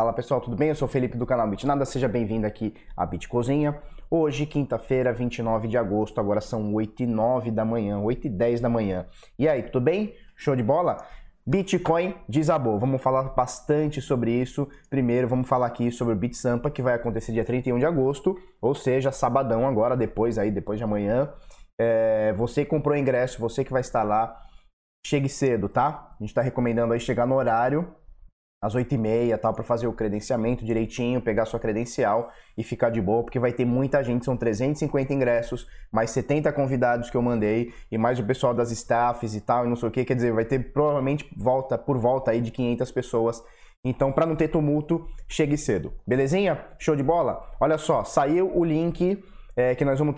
Fala pessoal, tudo bem? Eu sou o Felipe do canal Bitnada, seja bem-vindo aqui à Bit Cozinha. Hoje, quinta-feira, 29 de agosto, agora são 8 e 9 da manhã, 8 e 10 da manhã. E aí, tudo bem? Show de bola? Bitcoin desabou. Vamos falar bastante sobre isso. Primeiro, vamos falar aqui sobre o BitSampa, que vai acontecer dia 31 de agosto, ou seja, sabadão agora, depois aí, depois de amanhã. É, você comprou ingresso, você que vai estar lá, chegue cedo, tá? A gente está recomendando aí chegar no horário às 8h30 tal, para fazer o credenciamento direitinho, pegar sua credencial e ficar de boa, porque vai ter muita gente, são 350 ingressos, mais 70 convidados que eu mandei, e mais o pessoal das staffs e tal, e não sei o que, quer dizer, vai ter provavelmente volta por volta aí de 500 pessoas. Então, para não ter tumulto, chegue cedo. Belezinha? Show de bola? Olha só, saiu o link é, que nós vamos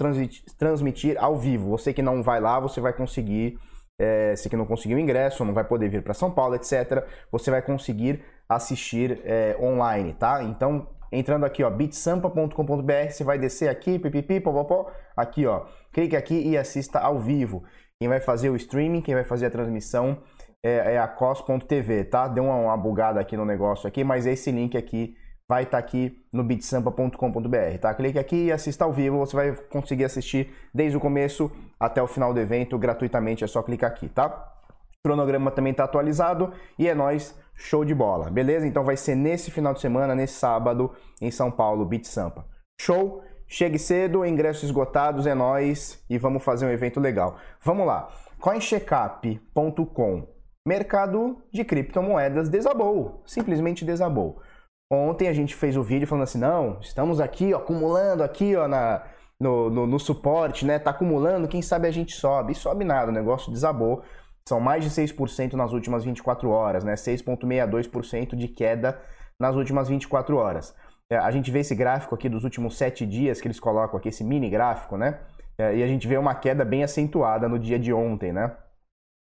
transmitir ao vivo. Você que não vai lá, você vai conseguir é, se que não conseguiu ingresso, não vai poder vir para São Paulo, etc., você vai conseguir assistir é, online, tá? Então, entrando aqui, ó, bitsampa.com.br, você vai descer aqui, pipipi, popopó, aqui, ó, clique aqui e assista ao vivo. Quem vai fazer o streaming, quem vai fazer a transmissão é, é a cos.tv, tá? Deu uma, uma bugada aqui no negócio aqui, mas esse link aqui vai estar tá aqui no bitsampa.com.br, tá? Clique aqui e assista ao vivo, você vai conseguir assistir desde o começo até o final do evento gratuitamente, é só clicar aqui, tá? O cronograma também está atualizado e é nós show de bola, beleza? Então vai ser nesse final de semana, nesse sábado, em São Paulo, Beat Sampa. Show? Chegue cedo, ingressos esgotados, é nós e vamos fazer um evento legal. Vamos lá. coincheckup.com Mercado de criptomoedas desabou, simplesmente desabou. Ontem a gente fez o vídeo falando assim, não, estamos aqui ó, acumulando aqui ó, na, no, no, no, suporte, né? Tá acumulando, quem sabe a gente sobe. E sobe nada, o negócio desabou. São mais de 6% nas últimas 24 horas, né? 6,62% de queda nas últimas 24 horas. É, a gente vê esse gráfico aqui dos últimos 7 dias que eles colocam aqui, esse mini gráfico, né? É, e a gente vê uma queda bem acentuada no dia de ontem, né?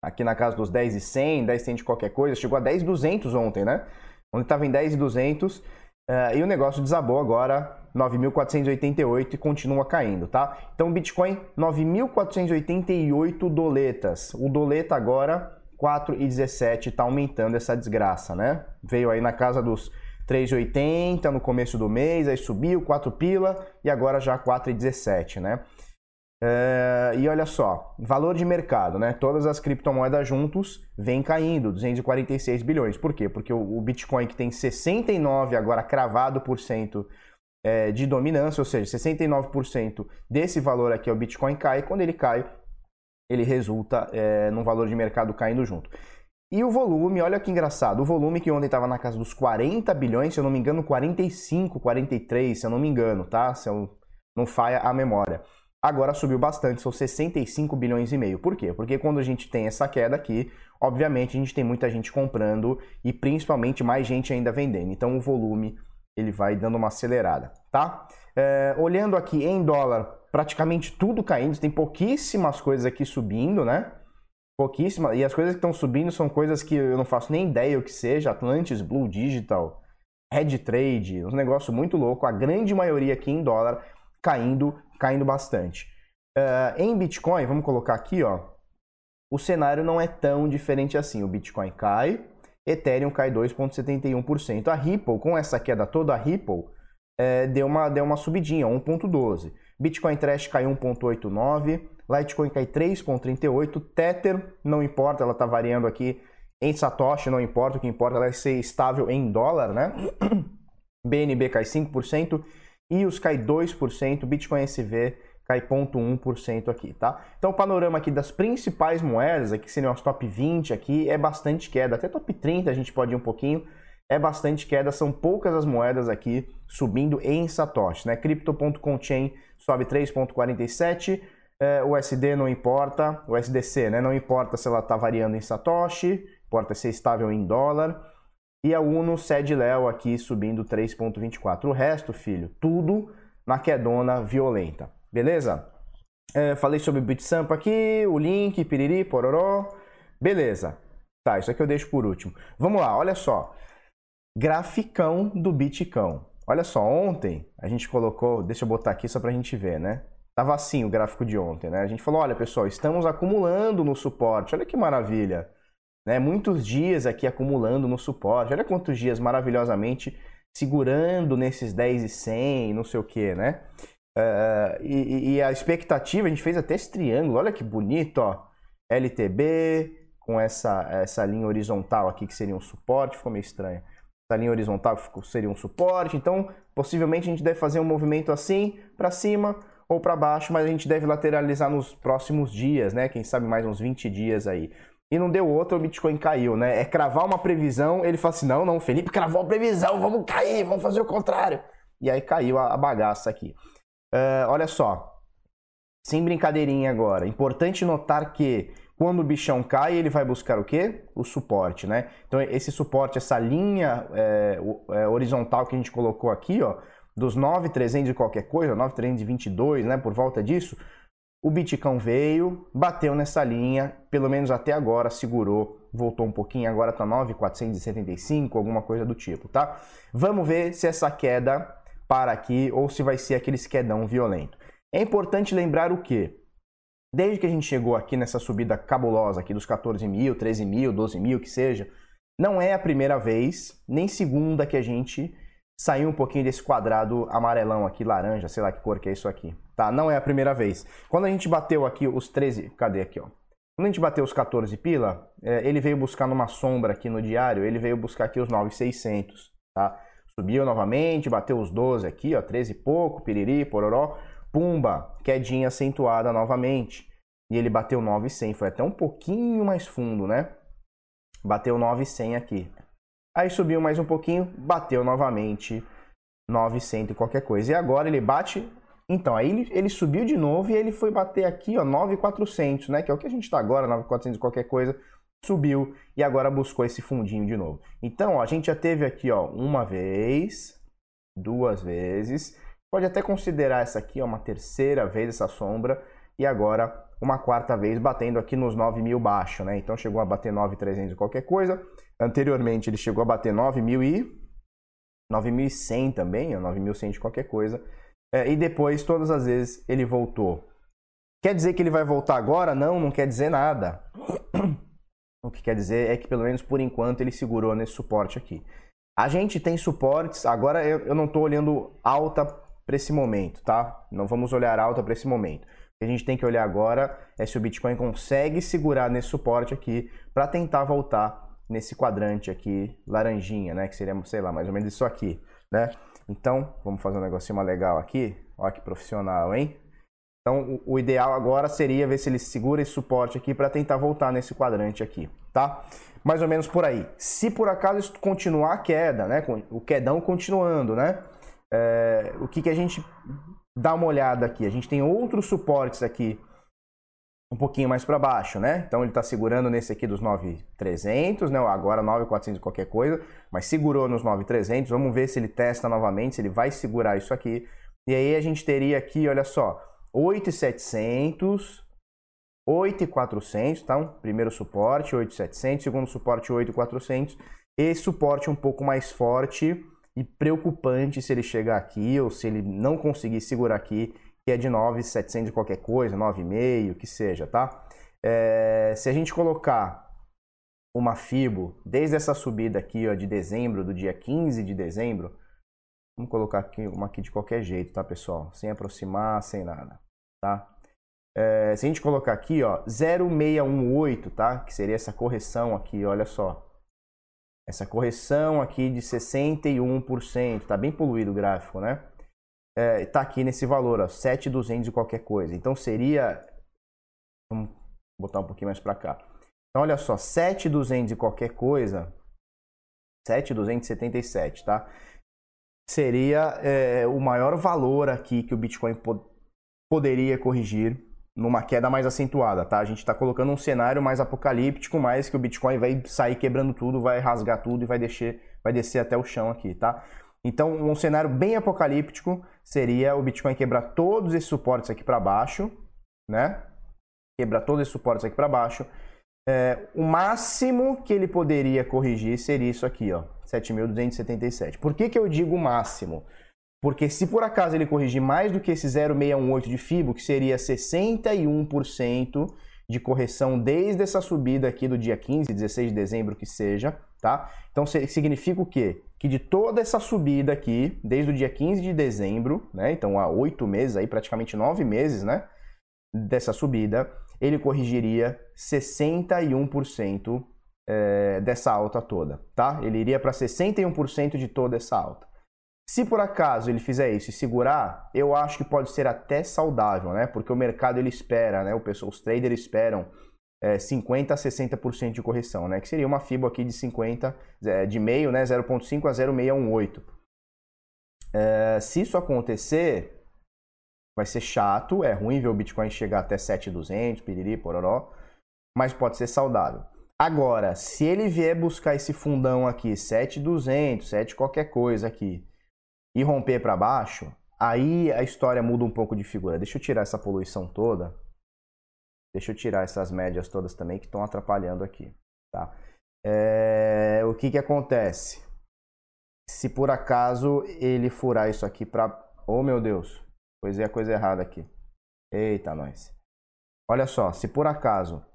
Aqui na casa dos 10,100, 10,100 de qualquer coisa, chegou a 10,200 ontem, né? onde estava em 10,200 uh, e o negócio desabou agora 9.488 e continua caindo, tá? Então Bitcoin 9.488 doletas. O doleta agora 4,17 está aumentando essa desgraça, né? Veio aí na casa dos 3,80 no começo do mês, aí subiu 4 pila e agora já 4,17, né? É, e olha só, valor de mercado, né? Todas as criptomoedas juntos vem caindo, 246 bilhões. Por quê? Porque o, o Bitcoin que tem 69 agora cravado por cento é, de dominância, ou seja, 69% desse valor aqui, o Bitcoin cai. Quando ele cai, ele resulta é, num valor de mercado caindo junto. E o volume, olha que engraçado, o volume que ontem estava na casa dos 40 bilhões, se eu não me engano, 45, 43, se eu não me engano, tá? Se eu não falha a memória agora subiu bastante, são 65 bilhões e meio. Por quê? Porque quando a gente tem essa queda aqui, obviamente a gente tem muita gente comprando e principalmente mais gente ainda vendendo. Então o volume ele vai dando uma acelerada, tá? É, olhando aqui em dólar, praticamente tudo caindo, tem pouquíssimas coisas aqui subindo, né? Pouquíssimas. E as coisas que estão subindo são coisas que eu não faço nem ideia o que seja, Atlantis, Blue Digital, Red Trade, um negócio muito louco. A grande maioria aqui em dólar caindo caindo bastante. Uh, em Bitcoin, vamos colocar aqui, ó, o cenário não é tão diferente assim. O Bitcoin cai, Ethereum cai 2,71%. A Ripple, com essa queda toda, a Ripple é, deu, uma, deu uma subidinha, 1,12%. Bitcoin Trash cai 1,89%. Litecoin cai 3,38%. Tether, não importa, ela está variando aqui em Satoshi, não importa, o que importa é ser estável em dólar, né? BNB cai 5%. EOS cai 2%, Bitcoin SV cai 0,1% aqui, tá? Então o panorama aqui das principais moedas, aqui seriam as top 20 aqui, é bastante queda, até top 30 a gente pode ir um pouquinho, é bastante queda, são poucas as moedas aqui subindo em Satoshi, né? Crypto.com Chain sobe 3,47%, é, USD não importa, o SDC, né? Não importa se ela está variando em Satoshi, importa ser estável em dólar, e a Uno Sed Léo aqui subindo 3,24. O resto, filho, tudo na quedona violenta. Beleza? É, falei sobre o BitSamp aqui, o link, piriri, pororó. Beleza. Tá, isso aqui eu deixo por último. Vamos lá, olha só. Graficão do Bitcão. Olha só, ontem a gente colocou, deixa eu botar aqui só pra gente ver, né? Tava assim o gráfico de ontem, né? A gente falou, olha pessoal, estamos acumulando no suporte. Olha que maravilha. Né? Muitos dias aqui acumulando no suporte. Olha quantos dias maravilhosamente segurando nesses 10 e 100, não sei o que, né? Uh, e, e, a expectativa, a gente fez até esse triângulo, olha que bonito, ó. LTB com essa, essa linha horizontal aqui que seria um suporte, ficou meio estranho. Essa linha horizontal seria um suporte, então possivelmente a gente deve fazer um movimento assim para cima ou para baixo, mas a gente deve lateralizar nos próximos dias, né? Quem sabe mais uns 20 dias aí. E não deu outro, o Bitcoin caiu, né? É cravar uma previsão, ele fala assim: não, não, Felipe cravou a previsão, vamos cair, vamos fazer o contrário. E aí caiu a, a bagaça aqui. Uh, olha só, sem brincadeirinha agora. Importante notar que quando o bichão cai, ele vai buscar o quê? O suporte, né? Então esse suporte, essa linha é, é, horizontal que a gente colocou aqui, ó, dos 9,300 e qualquer coisa, 9,322, né, por volta disso, o Bitcão veio, bateu nessa linha, pelo menos até agora segurou, voltou um pouquinho, agora tá 9,475, alguma coisa do tipo, tá? Vamos ver se essa queda para aqui ou se vai ser aquele quedão violento. É importante lembrar o que? Desde que a gente chegou aqui nessa subida cabulosa aqui dos 14 mil, 13 mil, 12 mil, que seja, não é a primeira vez, nem segunda que a gente saiu um pouquinho desse quadrado amarelão aqui, laranja, sei lá que cor que é isso aqui. Tá, não é a primeira vez. Quando a gente bateu aqui os 13, cadê aqui, ó? Quando a gente bateu os 14 pila, é, ele veio buscar numa sombra aqui no diário, ele veio buscar aqui os 9,600, tá? Subiu novamente, bateu os 12 aqui, ó, 13 e pouco, piriri, pororó, pumba, quedinha acentuada novamente. E ele bateu 9,100, foi até um pouquinho mais fundo, né? Bateu 9,100 aqui. Aí subiu mais um pouquinho, bateu novamente 900 e qualquer coisa. E agora ele bate, então, aí ele, ele subiu de novo e ele foi bater aqui, ó, 9,400, né? Que é o que a gente está agora, 9,400 e qualquer coisa subiu e agora buscou esse fundinho de novo. Então, ó, a gente já teve aqui, ó, uma vez, duas vezes, pode até considerar essa aqui, ó, uma terceira vez essa sombra e agora uma quarta vez batendo aqui nos 9 mil baixo, né? Então chegou a bater 9.300 e qualquer coisa. Anteriormente ele chegou a bater 9 mil e 9.100 também, 9.100 de qualquer coisa. É, e depois, todas as vezes, ele voltou. Quer dizer que ele vai voltar agora? Não, não quer dizer nada. O que quer dizer é que, pelo menos por enquanto, ele segurou nesse suporte aqui. A gente tem suportes, agora eu, eu não estou olhando alta para esse momento, tá? Não vamos olhar alta para esse momento. O que a gente tem que olhar agora é se o Bitcoin consegue segurar nesse suporte aqui para tentar voltar nesse quadrante aqui laranjinha, né? Que seria, sei lá, mais ou menos isso aqui, né? Então, vamos fazer um negocinho legal aqui. Olha que profissional, hein? Então, o, o ideal agora seria ver se ele segura esse suporte aqui para tentar voltar nesse quadrante aqui, tá? Mais ou menos por aí. Se por acaso isso continuar a queda, né? O quedão continuando, né? É, o que, que a gente dá uma olhada aqui? A gente tem outros suportes aqui um pouquinho mais para baixo, né? Então ele está segurando nesse aqui dos 9,300, né? Agora 9,400 qualquer coisa, mas segurou nos 9,300. Vamos ver se ele testa novamente, se ele vai segurar isso aqui. E aí a gente teria aqui, olha só, 8,700, 8,400, tá? Um primeiro suporte, 8,700, segundo suporte, 8,400. Esse suporte um pouco mais forte e preocupante se ele chegar aqui ou se ele não conseguir segurar aqui, que é de 9,700 qualquer coisa, 9,5, que seja, tá? É, se a gente colocar uma FIBO desde essa subida aqui ó, de dezembro, do dia 15 de dezembro, vamos colocar aqui uma aqui de qualquer jeito, tá pessoal? Sem aproximar, sem nada tá? É, se a gente colocar aqui, ó, 0,618, tá? Que seria essa correção aqui, olha só. Essa correção aqui de 61%, tá bem poluído o gráfico, né? É, tá aqui nesse valor, ó, 7,200 e qualquer coisa. Então seria... Vamos botar um pouquinho mais para cá. Então olha só, 7,200 e qualquer coisa, 7,277, tá? Seria é, o maior valor aqui que o Bitcoin poderia corrigir numa queda mais acentuada, tá? A gente está colocando um cenário mais apocalíptico, mais que o Bitcoin vai sair quebrando tudo, vai rasgar tudo e vai descer, vai descer até o chão aqui, tá? Então, um cenário bem apocalíptico seria o Bitcoin quebrar todos esses suportes aqui para baixo, né? Quebrar todos esses suportes aqui para baixo. É, o máximo que ele poderia corrigir seria isso aqui, ó, 7.277. Por que, que eu digo máximo? Porque se por acaso ele corrigir mais do que esse 0,618 de FIBO, que seria 61% de correção desde essa subida aqui do dia 15, 16 de dezembro que seja, tá? Então significa o quê? Que de toda essa subida aqui, desde o dia 15 de dezembro, né? Então há oito meses aí, praticamente nove meses, né? Dessa subida, ele corrigiria 61% é, dessa alta toda, tá? Ele iria para 61% de toda essa alta. Se por acaso ele fizer isso e segurar, eu acho que pode ser até saudável, né? Porque o mercado ele espera, né? O pessoal, os traders esperam é, 50 a 60% de correção, né? Que seria uma FIBO aqui de 50, é, de meio, né? 0.5 a 0,618. É, se isso acontecer, vai ser chato, é ruim ver o Bitcoin chegar até 7,200, piriri, pororó, mas pode ser saudável. Agora, se ele vier buscar esse fundão aqui, 7,200, 7 qualquer coisa aqui, e romper para baixo, aí a história muda um pouco de figura. Deixa eu tirar essa poluição toda. Deixa eu tirar essas médias todas também que estão atrapalhando aqui, tá? É, o que que acontece? Se por acaso ele furar isso aqui para, oh meu Deus, pois é a coisa errada aqui. Eita nós. Olha só, se por acaso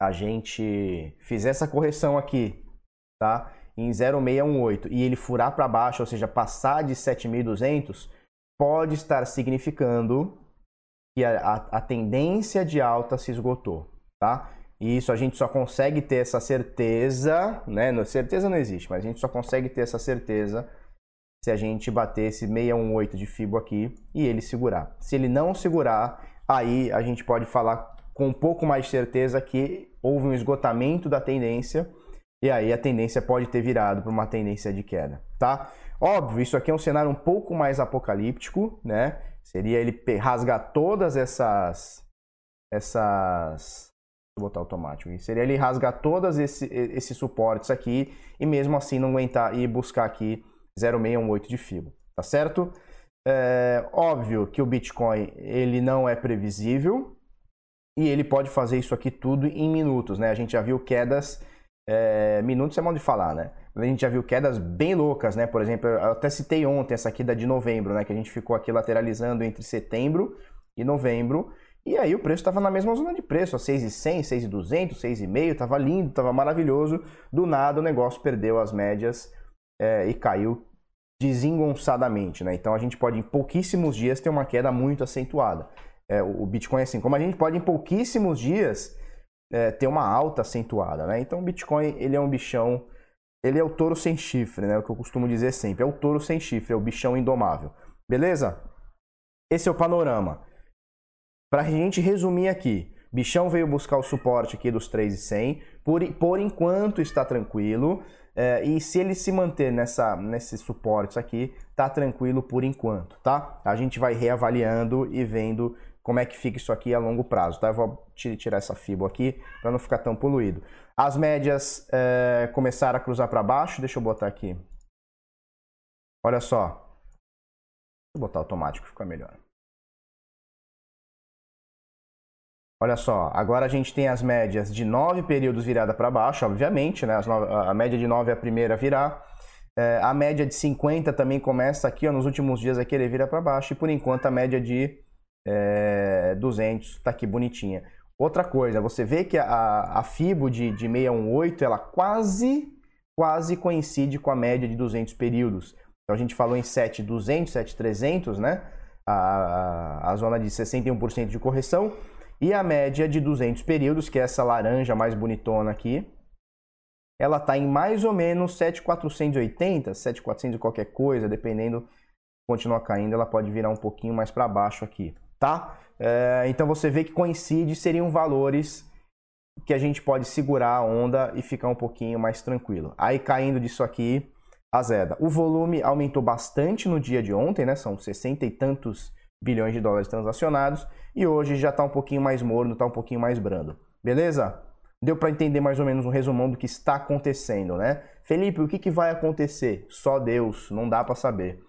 a gente fizer essa correção aqui, tá? em 0,618 e ele furar para baixo, ou seja, passar de 7.200, pode estar significando que a, a, a, tendência de alta se esgotou, tá? E isso a gente só consegue ter essa certeza, né? Certeza não existe, mas a gente só consegue ter essa certeza se a gente bater esse 618 de FIBO aqui e ele segurar. Se ele não segurar, aí a gente pode falar com um pouco mais de certeza que houve um esgotamento da tendência e aí a tendência pode ter virado para uma tendência de queda, tá? Óbvio, isso aqui é um cenário um pouco mais apocalíptico, né? Seria ele rasgar todas essas essas Vou botar automático. Seria ele rasgar todos esse, esses suportes aqui e mesmo assim não aguentar e buscar aqui 0,618 de fibra, tá certo? É óbvio que o Bitcoin ele não é previsível e ele pode fazer isso aqui tudo em minutos, né? A gente já viu quedas é, minutos é mal de falar, né? A gente já viu quedas bem loucas, né? Por exemplo, eu até citei ontem essa aqui da de novembro, né? Que a gente ficou aqui lateralizando entre setembro e novembro. E aí o preço estava na mesma zona de preço, a 6,100, 6,200, 6,5, estava lindo, estava maravilhoso. Do nada o negócio perdeu as médias é, e caiu desengonçadamente, né? Então a gente pode em pouquíssimos dias ter uma queda muito acentuada. É, o Bitcoin assim, como a gente pode em pouquíssimos dias é, ter uma alta acentuada, né? Então o Bitcoin ele é um bichão, ele é o touro sem chifre, né? O que eu costumo dizer sempre, é o touro sem chifre, é o bichão indomável. Beleza? Esse é o panorama. Para a gente resumir aqui, Bichão veio buscar o suporte aqui dos 3,100, por, por enquanto está tranquilo, é, e se ele se manter nessa, nesses suportes aqui, tá tranquilo por enquanto, tá? A gente vai reavaliando e vendo como é que fica isso aqui a longo prazo, tá? Eu vou tirar essa fibra aqui para não ficar tão poluído. As médias é, começaram a cruzar para baixo, deixa eu botar aqui. Olha só. Vou botar automático, fica melhor. Olha só, agora a gente tem as médias de 9 períodos virada para baixo, obviamente, né? a média de 9 é a primeira a virar. É, a média de 50 também começa aqui, ó, nos últimos dias a querer virar para baixo. E por enquanto a média de é, 200, tá aqui bonitinha. Outra coisa, você vê que a, a FIBO de, de 618, ela quase, quase coincide com a média de 200 períodos. Então a gente falou em 7200, 7300, né? A, a, a zona de 61% de correção. E a média de 200 períodos, que é essa laranja mais bonitona aqui, ela está em mais ou menos 7,480, 7,400 qualquer coisa, dependendo, continuar caindo, ela pode virar um pouquinho mais para baixo aqui tá? É, então você vê que coincide, seriam valores que a gente pode segurar a onda e ficar um pouquinho mais tranquilo. Aí caindo disso aqui, a Zeda. O volume aumentou bastante no dia de ontem, né? São 60 e tantos bilhões de dólares transacionados e hoje já está um pouquinho mais morno, está um pouquinho mais brando. Beleza? Deu para entender mais ou menos um resumão do que está acontecendo, né? Felipe, o que, que vai acontecer? Só Deus, não dá para saber.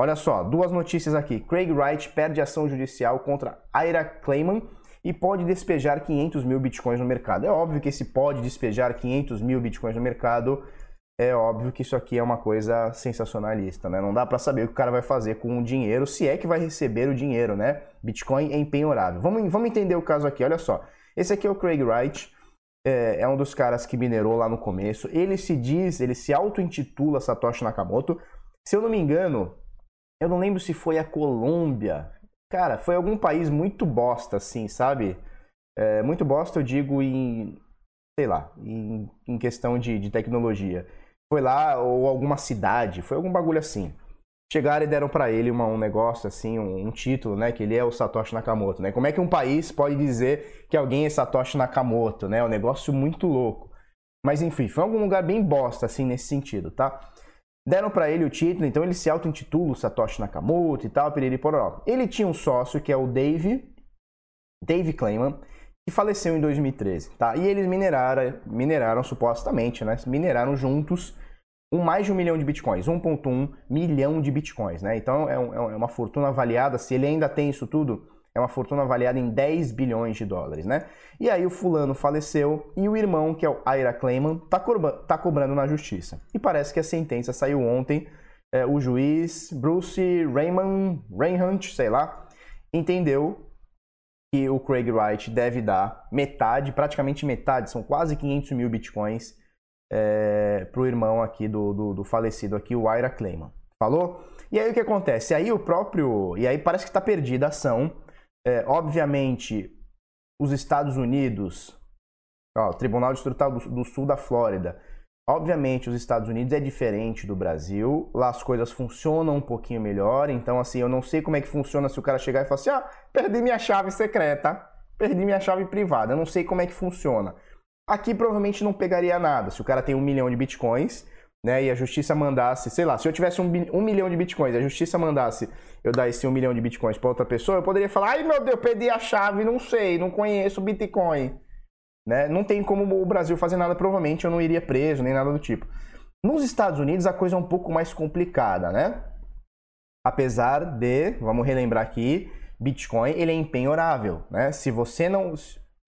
Olha só, duas notícias aqui. Craig Wright perde ação judicial contra Ira Clayman e pode despejar 500 mil bitcoins no mercado. É óbvio que esse pode despejar 500 mil bitcoins no mercado, é óbvio que isso aqui é uma coisa sensacionalista, né? Não dá para saber o que o cara vai fazer com o dinheiro, se é que vai receber o dinheiro, né? Bitcoin é empenhorável. Vamos, vamos entender o caso aqui, olha só. Esse aqui é o Craig Wright, é, é um dos caras que minerou lá no começo. Ele se diz, ele se auto-intitula Satoshi Nakamoto. Se eu não me engano, eu não lembro se foi a Colômbia. Cara, foi algum país muito bosta, assim, sabe? É, muito bosta, eu digo, em. Sei lá, em, em questão de, de tecnologia. Foi lá, ou alguma cidade, foi algum bagulho assim chegaram e deram para ele uma, um negócio assim, um, um, título, né, que ele é o Satoshi Nakamoto, né? Como é que um país pode dizer que alguém é Satoshi Nakamoto, né? É um negócio muito louco. Mas enfim, foi algum lugar bem bosta assim nesse sentido, tá? Deram para ele o título, então ele se auto-intitula Satoshi Nakamoto e tal, piriri. Ele tinha um sócio que é o Dave, Dave Clayman, que faleceu em 2013, tá? E eles mineraram, mineraram supostamente, né? Mineraram juntos um, mais de um milhão de bitcoins, 1,1 milhão de bitcoins, né? Então é, um, é, uma fortuna avaliada, se ele ainda tem isso tudo, é uma fortuna avaliada em 10 bilhões de dólares, né? E aí o fulano faleceu e o irmão, que é o Ira Clayman, tá, tá cobrando na justiça. E parece que a sentença saiu ontem. É, o juiz Bruce Raymond, Reinhardt, sei lá, entendeu que o Craig Wright deve dar metade, praticamente metade, são quase 500 mil bitcoins é, para o irmão aqui do, do, do, falecido aqui, o Ira Clayman. Falou? E aí o que acontece? Aí o próprio. E aí parece que está perdida a ação. É, obviamente, os Estados Unidos, ó, Tribunal Distrital do, do Sul da Flórida. Obviamente, os Estados Unidos é diferente do Brasil. Lá as coisas funcionam um pouquinho melhor. Então, assim, eu não sei como é que funciona se o cara chegar e falar assim: ah, perdi minha chave secreta, perdi minha chave privada. Eu não sei como é que funciona. Aqui provavelmente não pegaria nada. Se o cara tem um milhão de bitcoins, né, e a justiça mandasse, sei lá, se eu tivesse um, um milhão de bitcoins, a justiça mandasse eu dar esse um milhão de bitcoins para outra pessoa, eu poderia falar, ai meu Deus, perdi a chave, não sei, não conheço Bitcoin. Né? Não tem como o Brasil fazer nada, provavelmente eu não iria preso, nem nada do tipo. Nos Estados Unidos a coisa é um pouco mais complicada, né? Apesar de, vamos relembrar aqui, Bitcoin ele é empenhorável, né? Se você não,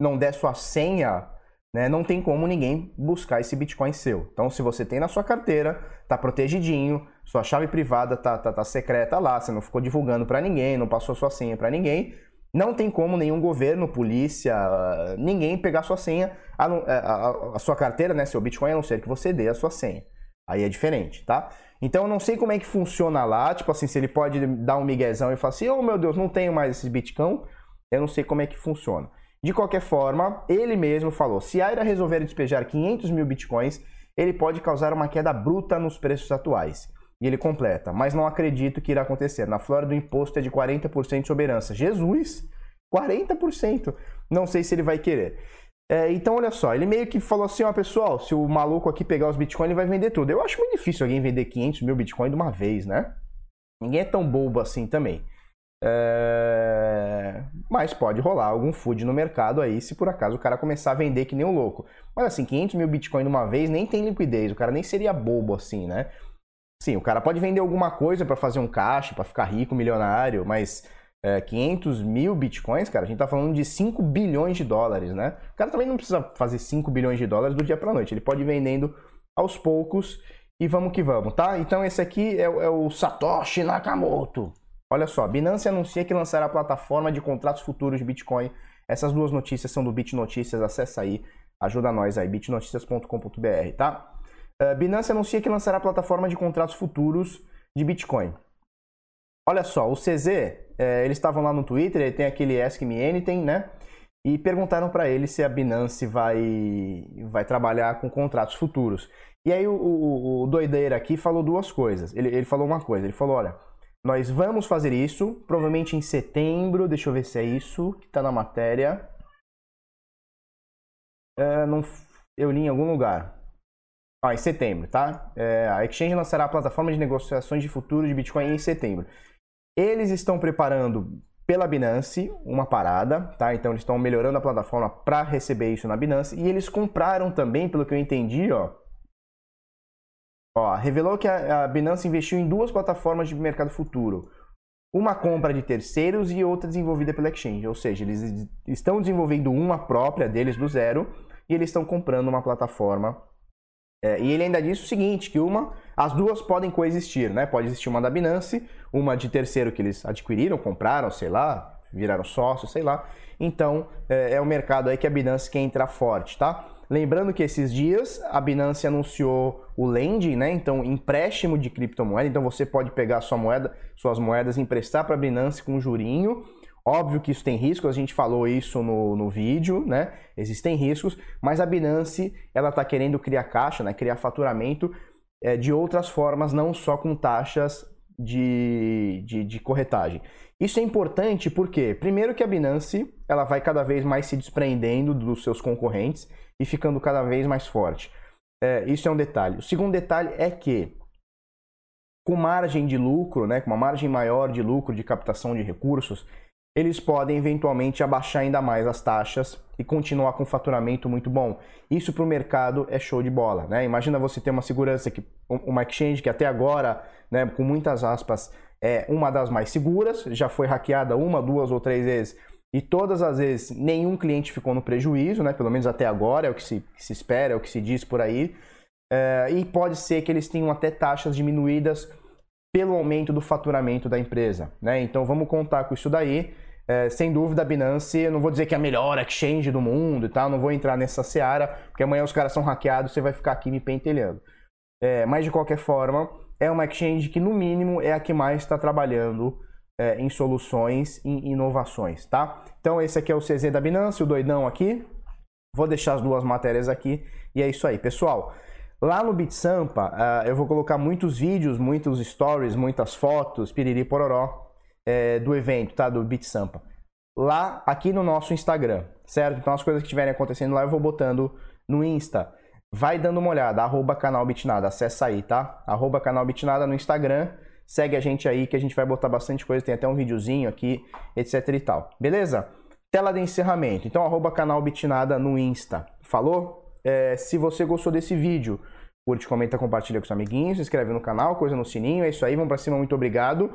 não der sua senha né, não tem como ninguém buscar esse Bitcoin seu. Então, se você tem na sua carteira, tá protegidinho, sua chave privada tá, tá, tá secreta lá, você não ficou divulgando para ninguém, não passou sua senha para ninguém, não tem como nenhum governo, polícia, ninguém pegar sua senha, a, a, a, sua carteira, né, seu Bitcoin, a não ser que você dê a sua senha. Aí é diferente, tá? Então eu não sei como é que funciona lá, tipo assim, se ele pode dar um miguezão e falar assim, oh meu Deus, não tenho mais esse Bitcoin, eu não sei como é que funciona. De qualquer forma, ele mesmo falou: se a Aira resolver despejar 500 mil bitcoins, ele pode causar uma queda bruta nos preços atuais. E ele completa: mas não acredito que irá acontecer. Na Flórida, o imposto é de 40% de soberança. Jesus! 40%! Não sei se ele vai querer. É, então, olha só, ele meio que falou assim: ó, pessoal, se o maluco aqui pegar os bitcoins, ele vai vender tudo. Eu acho muito difícil alguém vender 500 mil bitcoins de uma vez, né? Ninguém é tão bobo assim também. É... Mas pode rolar algum food no mercado aí se por acaso o cara começar a vender que nem um louco. Mas assim, 500 mil Bitcoin de uma vez nem tem liquidez, o cara nem seria bobo assim, né? Sim, o cara pode vender alguma coisa para fazer um caixa, para ficar rico, milionário, mas é, 500 mil bitcoins, cara, a gente tá falando de 5 bilhões de dólares, né? O cara também não precisa fazer 5 bilhões de dólares do dia para noite, ele pode ir vendendo aos poucos e vamos que vamos, tá? Então esse aqui é, é o Satoshi Nakamoto. Olha só, Binance anuncia que lançará a plataforma de contratos futuros de Bitcoin. Essas duas notícias são do Bit Notícias, acessa aí, ajuda nós aí, bitnoticias.com.br, tá? Uh, Binance anuncia que lançará a plataforma de contratos futuros de Bitcoin. Olha só, o CZ, é, eles estavam lá no Twitter, ele tem aquele Ask Me Anything, né? E perguntaram para ele se a Binance vai, vai trabalhar com contratos futuros. E aí o, o, o doideira aqui falou duas coisas. Ele, ele falou uma coisa, ele falou, olha, nós vamos fazer isso, provavelmente em setembro. Deixa eu ver se é isso que está na matéria. É, não, eu li em algum lugar. Ah, em setembro, tá? É, a Exchange lançará a plataforma de negociações de futuro de Bitcoin em setembro. Eles estão preparando pela Binance uma parada, tá? Então eles estão melhorando a plataforma para receber isso na Binance e eles compraram também, pelo que eu entendi, ó, Ó, revelou que a, a Binance investiu em duas plataformas de mercado futuro. Uma compra de terceiros e outra desenvolvida pela Exchange. Ou seja, eles estão desenvolvendo uma própria deles do zero e eles estão comprando uma plataforma. É, e ele ainda disse o seguinte, que uma, as duas podem coexistir, né? Pode existir uma da Binance, uma de terceiro que eles adquiriram, compraram, sei lá, viraram sócios, sei lá. Então, é, é o mercado aí que a Binance quer entrar forte, tá? Lembrando que esses dias a Binance anunciou o lending, né? Então, empréstimo de criptomoeda. Então, você pode pegar sua moeda, suas moedas, emprestar para a Binance com jurinho. Óbvio que isso tem riscos, a gente falou isso no, no vídeo, né? Existem riscos, mas a Binance ela está querendo criar caixa, né? Criar faturamento é, de outras formas, não só com taxas de, de, de, corretagem. Isso é importante porque, primeiro, que a Binance ela vai cada vez mais se desprendendo dos seus concorrentes e ficando cada vez mais forte. É, isso é um detalhe. O segundo detalhe é que, com margem de lucro, né, com uma margem maior de lucro de captação de recursos, eles podem eventualmente abaixar ainda mais as taxas e continuar com um faturamento muito bom. Isso para o mercado é show de bola. Né? Imagina você ter uma segurança, que uma exchange que até agora, né, com muitas aspas, é uma das mais seguras, já foi hackeada uma, duas ou três vezes e todas as vezes nenhum cliente ficou no prejuízo, né? pelo menos até agora, é o que se, que se espera, é o que se diz por aí. É, e pode ser que eles tenham até taxas diminuídas pelo aumento do faturamento da empresa. Né? Então vamos contar com isso daí. É, sem dúvida, a Binance, eu não vou dizer que é a melhor exchange do mundo e tal, não vou entrar nessa seara, porque amanhã os caras são hackeados, você vai ficar aqui me pentelhando. É, mas de qualquer forma, é uma exchange que, no mínimo, é a que mais está trabalhando é, em soluções, em inovações, tá? Então, esse aqui é o CZ da Binance, o doidão aqui. Vou deixar as duas matérias aqui e é isso aí, pessoal. Lá no BitSampa, uh, eu vou colocar muitos vídeos, muitos stories, muitas fotos, piriri pororó, é, do evento, tá? Do BitSampa. Lá, aqui no nosso Instagram, certo? Então, as coisas que estiverem acontecendo lá, eu vou botando no Insta. Vai dando uma olhada, arroba canal Bitnada, acessa aí, tá? Arroba canal Bitnada no Instagram, segue a gente aí que a gente vai botar bastante coisa, tem até um videozinho aqui, etc e tal. Beleza? Tela de encerramento. Então, arroba canal Bitnada no Insta. Falou? É, se você gostou desse vídeo, curte, comenta, compartilha com os amiguinhos, se inscreve no canal, coisa no sininho. É isso aí, vamos pra cima, muito obrigado.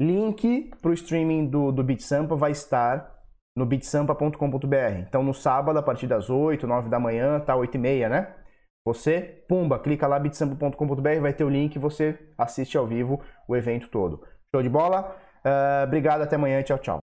Link pro streaming do, do BitSampa vai estar no bitsampa.com.br. Então, no sábado, a partir das 8, 9 da manhã, tá 8 e meia, né? Você, pumba, clica lá bitsampa.com.br, vai ter o link você assiste ao vivo o evento todo. Show de bola? Uh, obrigado, até amanhã, tchau, tchau.